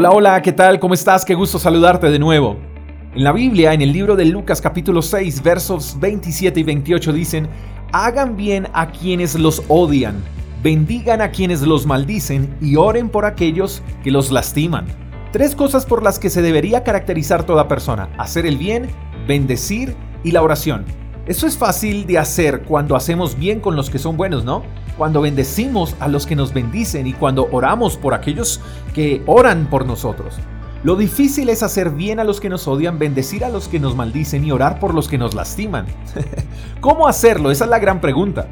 Hola, hola, ¿qué tal? ¿Cómo estás? Qué gusto saludarte de nuevo. En la Biblia, en el libro de Lucas capítulo 6, versos 27 y 28 dicen, hagan bien a quienes los odian, bendigan a quienes los maldicen y oren por aquellos que los lastiman. Tres cosas por las que se debería caracterizar toda persona, hacer el bien, bendecir y la oración. Eso es fácil de hacer cuando hacemos bien con los que son buenos, ¿no? Cuando bendecimos a los que nos bendicen y cuando oramos por aquellos que oran por nosotros. Lo difícil es hacer bien a los que nos odian, bendecir a los que nos maldicen y orar por los que nos lastiman. ¿Cómo hacerlo? Esa es la gran pregunta.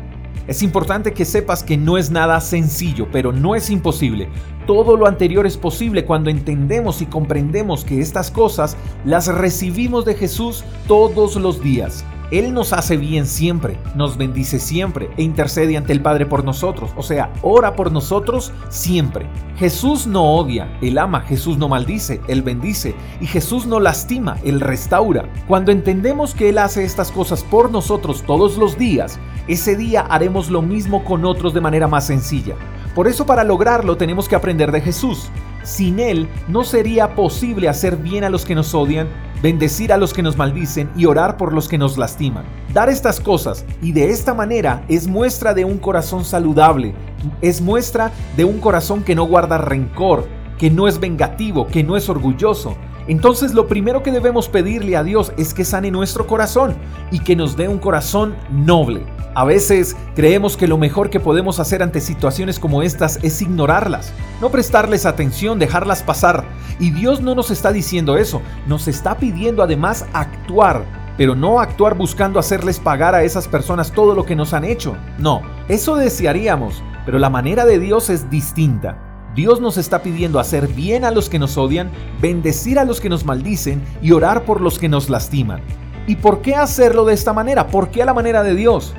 Es importante que sepas que no es nada sencillo, pero no es imposible. Todo lo anterior es posible cuando entendemos y comprendemos que estas cosas las recibimos de Jesús todos los días. Él nos hace bien siempre, nos bendice siempre e intercede ante el Padre por nosotros, o sea, ora por nosotros siempre. Jesús no odia, Él ama, Jesús no maldice, Él bendice y Jesús no lastima, Él restaura. Cuando entendemos que Él hace estas cosas por nosotros todos los días, ese día haremos lo mismo con otros de manera más sencilla. Por eso para lograrlo tenemos que aprender de Jesús. Sin Él no sería posible hacer bien a los que nos odian, bendecir a los que nos maldicen y orar por los que nos lastiman. Dar estas cosas y de esta manera es muestra de un corazón saludable, es muestra de un corazón que no guarda rencor, que no es vengativo, que no es orgulloso. Entonces lo primero que debemos pedirle a Dios es que sane nuestro corazón y que nos dé un corazón noble. A veces creemos que lo mejor que podemos hacer ante situaciones como estas es ignorarlas, no prestarles atención, dejarlas pasar. Y Dios no nos está diciendo eso, nos está pidiendo además actuar, pero no actuar buscando hacerles pagar a esas personas todo lo que nos han hecho. No, eso desearíamos, pero la manera de Dios es distinta. Dios nos está pidiendo hacer bien a los que nos odian, bendecir a los que nos maldicen y orar por los que nos lastiman. ¿Y por qué hacerlo de esta manera? ¿Por qué a la manera de Dios?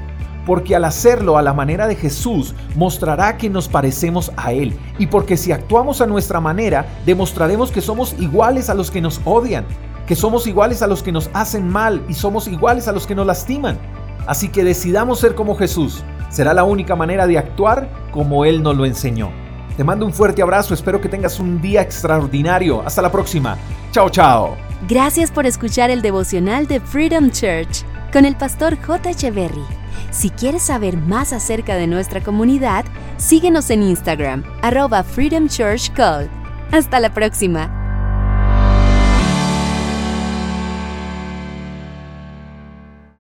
Porque al hacerlo a la manera de Jesús mostrará que nos parecemos a Él y porque si actuamos a nuestra manera demostraremos que somos iguales a los que nos odian, que somos iguales a los que nos hacen mal y somos iguales a los que nos lastiman. Así que decidamos ser como Jesús, será la única manera de actuar como Él nos lo enseñó. Te mando un fuerte abrazo, espero que tengas un día extraordinario. Hasta la próxima. Chao, chao. Gracias por escuchar el devocional de Freedom Church con el pastor J. Echeverry. Si quieres saber más acerca de nuestra comunidad, síguenos en Instagram, arroba Freedom Church. Hasta la próxima.